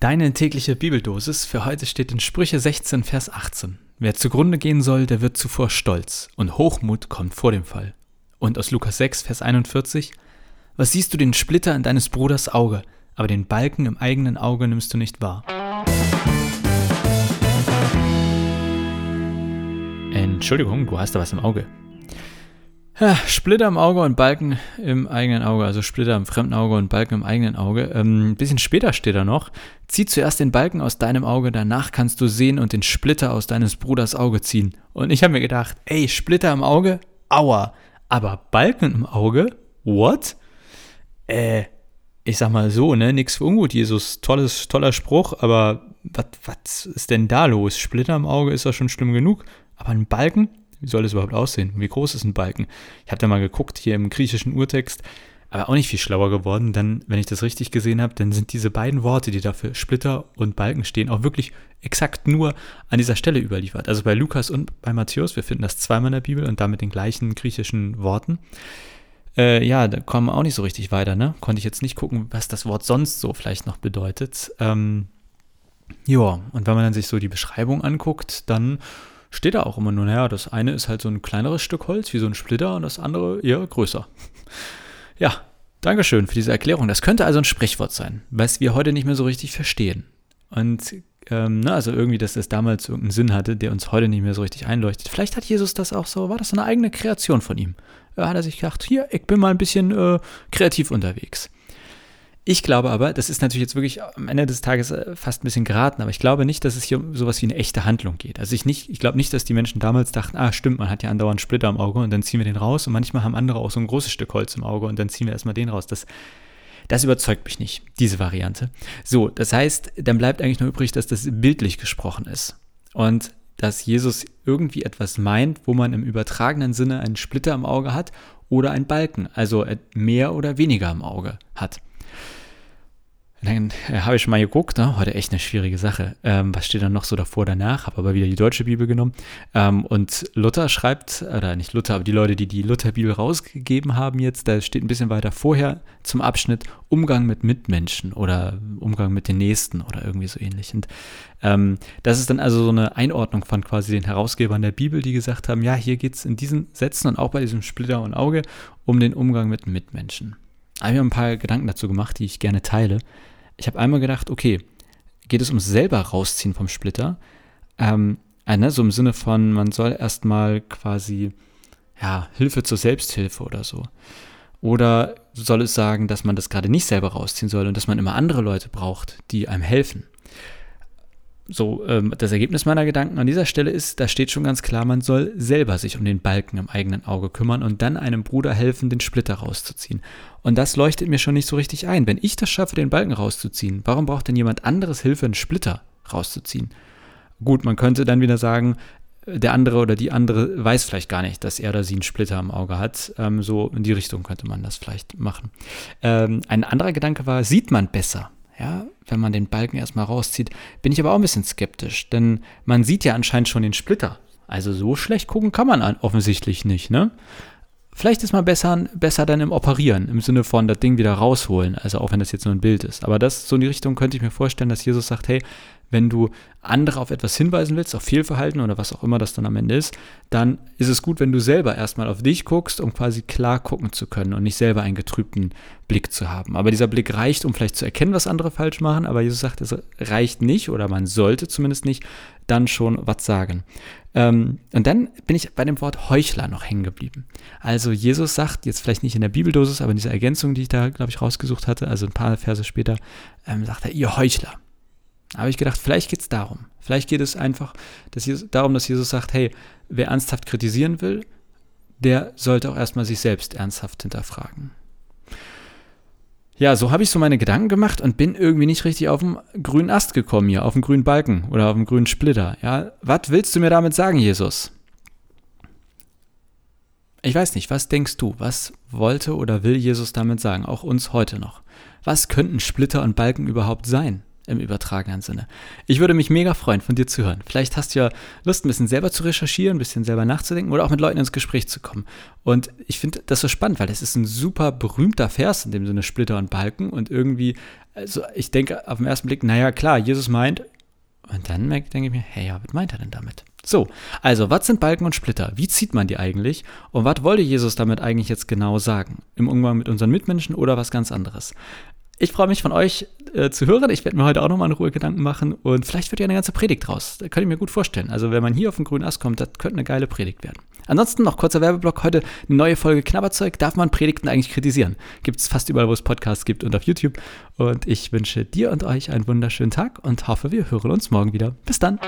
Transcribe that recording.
Deine tägliche Bibeldosis für heute steht in Sprüche 16, Vers 18. Wer zugrunde gehen soll, der wird zuvor stolz, und Hochmut kommt vor dem Fall. Und aus Lukas 6, Vers 41. Was siehst du den Splitter in deines Bruders Auge, aber den Balken im eigenen Auge nimmst du nicht wahr? Entschuldigung, du hast da was im Auge. Ja, Splitter im Auge und Balken im eigenen Auge, also Splitter im fremden Auge und Balken im eigenen Auge. Ähm, ein bisschen später steht da noch, zieh zuerst den Balken aus deinem Auge, danach kannst du sehen und den Splitter aus deines Bruders Auge ziehen. Und ich habe mir gedacht, ey, Splitter im Auge, aua, aber Balken im Auge, what? Äh, ich sag mal so, ne, nix für ungut, Jesus, tolles, toller Spruch, aber was ist denn da los? Splitter im Auge ist ja schon schlimm genug, aber ein Balken? Wie soll das überhaupt aussehen? Wie groß ist ein Balken? Ich habe da mal geguckt hier im griechischen Urtext, aber auch nicht viel schlauer geworden. Dann, wenn ich das richtig gesehen habe, dann sind diese beiden Worte, die dafür Splitter und Balken stehen, auch wirklich exakt nur an dieser Stelle überliefert. Also bei Lukas und bei Matthäus, wir finden das zweimal in der Bibel und damit den gleichen griechischen Worten. Äh, ja, da kommen wir auch nicht so richtig weiter, ne? Konnte ich jetzt nicht gucken, was das Wort sonst so vielleicht noch bedeutet. Ähm, ja, und wenn man dann sich so die Beschreibung anguckt, dann steht da auch immer nur, naja, das eine ist halt so ein kleineres Stück Holz, wie so ein Splitter, und das andere eher größer. Ja, Dankeschön für diese Erklärung. Das könnte also ein Sprichwort sein, was wir heute nicht mehr so richtig verstehen. Und ähm, ne, also irgendwie, dass das damals irgendeinen Sinn hatte, der uns heute nicht mehr so richtig einleuchtet. Vielleicht hat Jesus das auch so, war das so eine eigene Kreation von ihm. Da hat er sich gedacht, hier, ich bin mal ein bisschen äh, kreativ unterwegs. Ich glaube aber, das ist natürlich jetzt wirklich am Ende des Tages äh, fast ein bisschen geraten, aber ich glaube nicht, dass es hier um sowas wie eine echte Handlung geht. Also ich nicht, ich glaube nicht, dass die Menschen damals dachten, ah, stimmt, man hat ja andauernd Splitter im Auge und dann ziehen wir den raus und manchmal haben andere auch so ein großes Stück Holz im Auge und dann ziehen wir erstmal den raus. Das, das überzeugt mich nicht, diese Variante. So, das heißt, dann bleibt eigentlich nur übrig, dass das bildlich gesprochen ist. Und dass Jesus irgendwie etwas meint, wo man im übertragenen Sinne einen Splitter im Auge hat oder einen Balken, also mehr oder weniger im Auge hat. Dann äh, habe ich mal geguckt, ne? heute echt eine schwierige Sache. Ähm, was steht dann noch so davor, danach? Habe aber wieder die deutsche Bibel genommen. Ähm, und Luther schreibt, oder nicht Luther, aber die Leute, die die Lutherbibel rausgegeben haben jetzt, da steht ein bisschen weiter vorher zum Abschnitt Umgang mit Mitmenschen oder Umgang mit den Nächsten oder irgendwie so ähnlich. Und ähm, das ist dann also so eine Einordnung von quasi den Herausgebern der Bibel, die gesagt haben, ja, hier geht es in diesen Sätzen und auch bei diesem Splitter und Auge um den Umgang mit Mitmenschen. Ich habe mir ein paar Gedanken dazu gemacht, die ich gerne teile ich habe einmal gedacht, okay, geht es ums selber rausziehen vom Splitter? Ähm, äh, ne, so im Sinne von, man soll erstmal quasi, ja, Hilfe zur Selbsthilfe oder so. Oder soll es sagen, dass man das gerade nicht selber rausziehen soll und dass man immer andere Leute braucht, die einem helfen? So ähm, das Ergebnis meiner Gedanken an dieser Stelle ist, da steht schon ganz klar, man soll selber sich um den Balken im eigenen Auge kümmern und dann einem Bruder helfen, den Splitter rauszuziehen. Und das leuchtet mir schon nicht so richtig ein. Wenn ich das schaffe, den Balken rauszuziehen, warum braucht denn jemand anderes Hilfe, einen Splitter rauszuziehen? Gut, man könnte dann wieder sagen, der andere oder die andere weiß vielleicht gar nicht, dass er oder sie einen Splitter im Auge hat. Ähm, so in die Richtung könnte man das vielleicht machen. Ähm, ein anderer Gedanke war, sieht man besser? ja, wenn man den Balken erstmal rauszieht, bin ich aber auch ein bisschen skeptisch, denn man sieht ja anscheinend schon den Splitter. Also so schlecht gucken kann man offensichtlich nicht, ne? Vielleicht ist man besser, besser dann im Operieren, im Sinne von das Ding wieder rausholen, also auch wenn das jetzt nur ein Bild ist. Aber das, so in die Richtung könnte ich mir vorstellen, dass Jesus sagt, hey, wenn du andere auf etwas hinweisen willst, auf Fehlverhalten oder was auch immer das dann am Ende ist, dann ist es gut, wenn du selber erstmal auf dich guckst, um quasi klar gucken zu können und nicht selber einen getrübten Blick zu haben. Aber dieser Blick reicht, um vielleicht zu erkennen, was andere falsch machen, aber Jesus sagt, es reicht nicht oder man sollte zumindest nicht dann schon was sagen. Ähm, und dann bin ich bei dem Wort Heuchler noch hängen geblieben. Also Jesus sagt, jetzt vielleicht nicht in der Bibeldosis, aber in dieser Ergänzung, die ich da, glaube ich, rausgesucht hatte, also ein paar Verse später, ähm, sagt er, ihr Heuchler. Habe ich gedacht, vielleicht geht es darum. Vielleicht geht es einfach dass Jesus, darum, dass Jesus sagt, hey, wer ernsthaft kritisieren will, der sollte auch erstmal sich selbst ernsthaft hinterfragen. Ja, so habe ich so meine Gedanken gemacht und bin irgendwie nicht richtig auf den grünen Ast gekommen hier, auf den grünen Balken oder auf den grünen Splitter. Ja, was willst du mir damit sagen, Jesus? Ich weiß nicht, was denkst du? Was wollte oder will Jesus damit sagen? Auch uns heute noch. Was könnten Splitter und Balken überhaupt sein? Im übertragenen Sinne. Ich würde mich mega freuen, von dir zu hören. Vielleicht hast du ja Lust, ein bisschen selber zu recherchieren, ein bisschen selber nachzudenken oder auch mit Leuten ins Gespräch zu kommen. Und ich finde das so spannend, weil das ist ein super berühmter Vers, in dem Sinne Splitter und Balken. Und irgendwie, also ich denke auf den ersten Blick, naja, klar, Jesus meint, und dann denke ich mir, hey, ja, was meint er denn damit? So, also, was sind Balken und Splitter? Wie zieht man die eigentlich? Und was wollte Jesus damit eigentlich jetzt genau sagen? Im Umgang mit unseren Mitmenschen oder was ganz anderes? Ich freue mich von euch äh, zu hören. Ich werde mir heute auch nochmal in Ruhe Gedanken machen und vielleicht wird ja eine ganze Predigt draus. Das könnte ich mir gut vorstellen. Also, wenn man hier auf den grünen Ast kommt, das könnte eine geile Predigt werden. Ansonsten noch kurzer Werbeblock. Heute eine neue Folge Knabberzeug. Darf man Predigten eigentlich kritisieren? Gibt es fast überall, wo es Podcasts gibt und auf YouTube. Und ich wünsche dir und euch einen wunderschönen Tag und hoffe, wir hören uns morgen wieder. Bis dann.